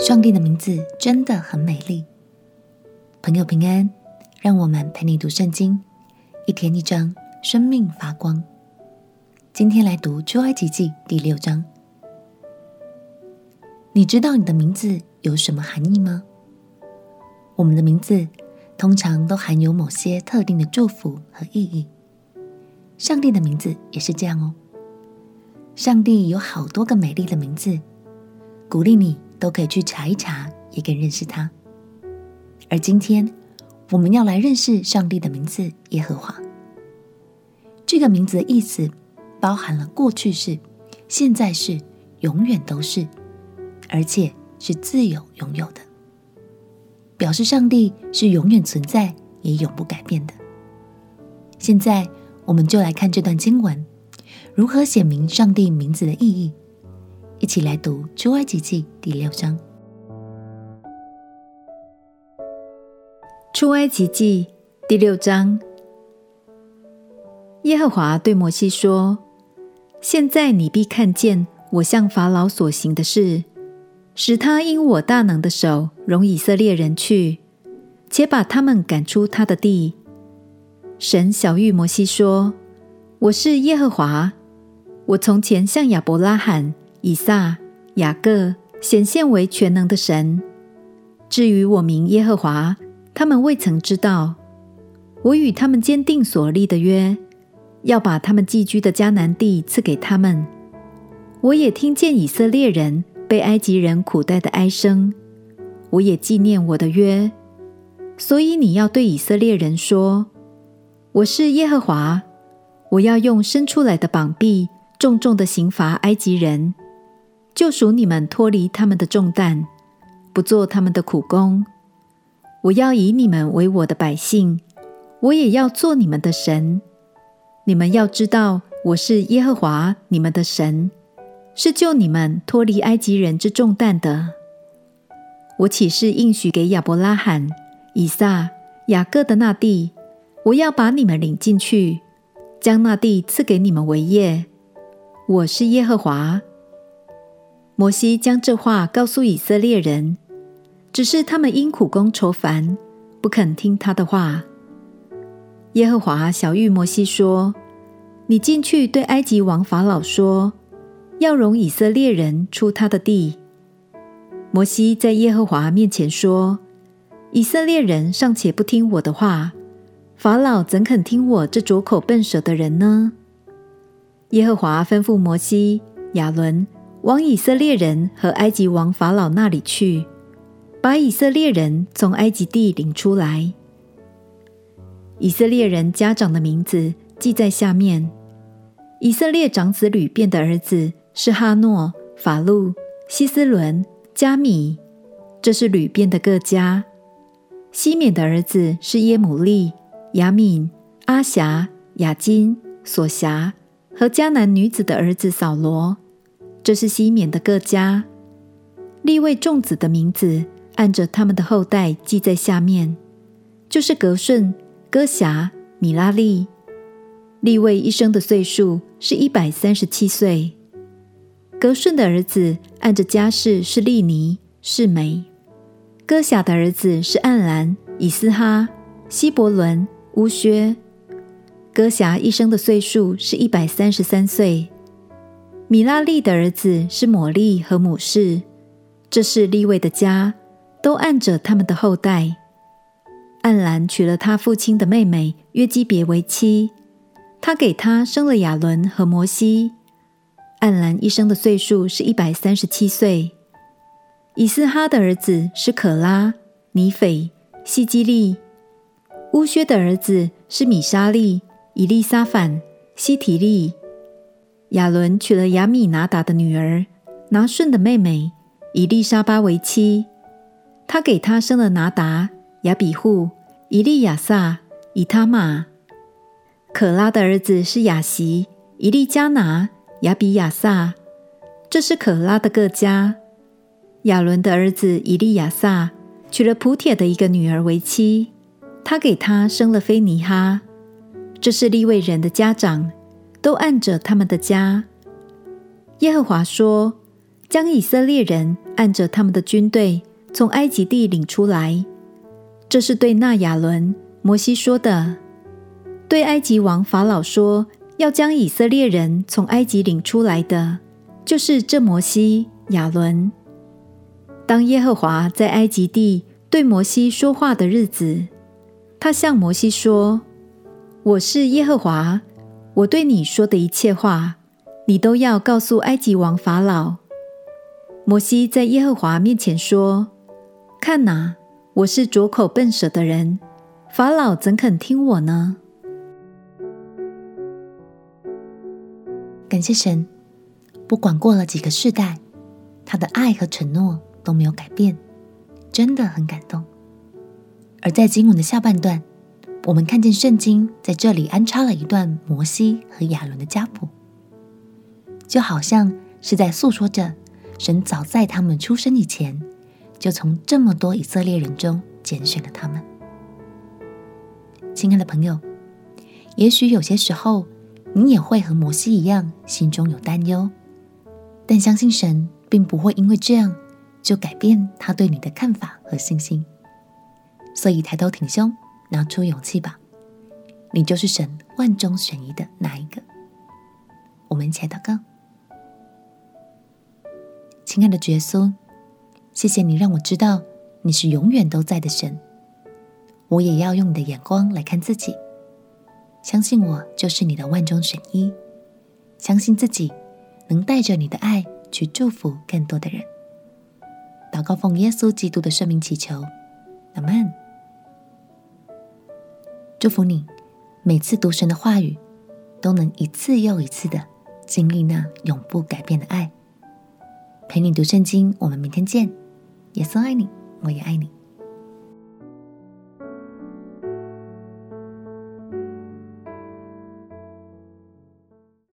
上帝的名字真的很美丽。朋友平安，让我们陪你读圣经，一天一章，生命发光。今天来读出埃及记第六章。你知道你的名字有什么含义吗？我们的名字通常都含有某些特定的祝福和意义。上帝的名字也是这样哦。上帝有好多个美丽的名字，鼓励你都可以去查一查，也可以认识他。而今天我们要来认识上帝的名字耶和华。这个名字的意思包含了过去式、现在式、永远都是，而且是自有拥有的，表示上帝是永远存在也永不改变的。现在我们就来看这段经文，如何显明上帝名字的意义。一起来读《出埃及记》第六章。出埃及记第六章，耶和华对摩西说：“现在你必看见我向法老所行的事，使他因我大能的手容以色列人去，且把他们赶出他的地。”神晓諭摩西说：“我是耶和华，我从前向亚伯拉罕、以撒、雅各显现为全能的神。至于我名耶和华。”他们未曾知道，我与他们坚定所立的约，要把他们寄居的迦南地赐给他们。我也听见以色列人被埃及人苦待的哀声，我也纪念我的约。所以你要对以色列人说：“我是耶和华，我要用伸出来的膀臂重重的刑罚埃及人，救赎你们脱离他们的重担，不做他们的苦工。”我要以你们为我的百姓，我也要做你们的神。你们要知道，我是耶和华你们的神，是救你们脱离埃及人之重担的。我起誓应许给亚伯拉罕、以撒、雅各的那地，我要把你们领进去，将那地赐给你们为业。我是耶和华。摩西将这话告诉以色列人。只是他们因苦工愁烦，不肯听他的话。耶和华晓諭摩西说：“你进去对埃及王法老说，要容以色列人出他的地。”摩西在耶和华面前说：“以色列人尚且不听我的话，法老怎肯听我这拙口笨舌的人呢？”耶和华吩咐摩西、亚伦往以色列人和埃及王法老那里去。把以色列人从埃及地领出来。以色列人家长的名字记在下面：以色列长子流便的儿子是哈诺、法路、希斯伦、加米，这是流便的各家。西缅的儿子是耶母利、亚敏、阿辖、亚金、索辖和迦南女子的儿子扫罗，这是西缅的各家。立位众子的名字。按着他们的后代记在下面，就是格顺、哥辖、米拉利。利位一生的岁数是一百三十七岁。格顺的儿子按着家世是利尼、示梅。哥辖的儿子是暗兰、以斯哈、希伯伦、乌薛。哥辖一生的岁数是一百三十三岁。米拉利的儿子是摩利和母氏。这是利未的家。都按着他们的后代，暗兰娶了他父亲的妹妹约基别为妻，他给他生了亚伦和摩西。暗兰一生的岁数是一百三十七岁。以斯哈的儿子是可拉、尼斐、希基利。乌薛的儿子是米沙利、以利沙反、希提利。亚伦娶了亚米拿达的女儿拿顺的妹妹以丽莎巴为妻。他给她生了拿达、亚比户、以利亚撒、以他玛。可拉的儿子是亚习、以利加拿、亚比亚撒，这是可拉的各家。亚伦的儿子以利亚撒娶了普铁的一个女儿为妻，他给他生了菲尼哈。这是利未人的家长，都按着他们的家。耶和华说：将以色列人按着他们的军队从埃及地领出来。这是对那亚伦、摩西说的。对埃及王法老说，要将以色列人从埃及领出来的，就是这摩西、亚伦。当耶和华在埃及地对摩西说话的日子，他向摩西说：“我是耶和华，我对你说的一切话，你都要告诉埃及王法老。”摩西在耶和华面前说：“看哪，我是拙口笨舌的人，法老怎肯听我呢？”感谢神，不管过了几个世代，他的爱和承诺都没有改变，真的很感动。而在经文的下半段，我们看见圣经在这里安插了一段摩西和亚伦的家谱，就好像是在诉说着神早在他们出生以前，就从这么多以色列人中拣选了他们。亲爱的朋友，也许有些时候，你也会和摩西一样，心中有担忧，但相信神并不会因为这样就改变他对你的看法和信心。所以抬头挺胸，拿出勇气吧，你就是神万中选一的那一个。我们一起来祷告，亲爱的耶稣，谢谢你让我知道你是永远都在的神，我也要用你的眼光来看自己。相信我就是你的万中选一，相信自己能带着你的爱去祝福更多的人。祷告奉耶稣基督的圣名祈求，阿门。祝福你，每次读神的话语，都能一次又一次的经历那永不改变的爱。陪你读圣经，我们明天见。耶稣爱你，我也爱你。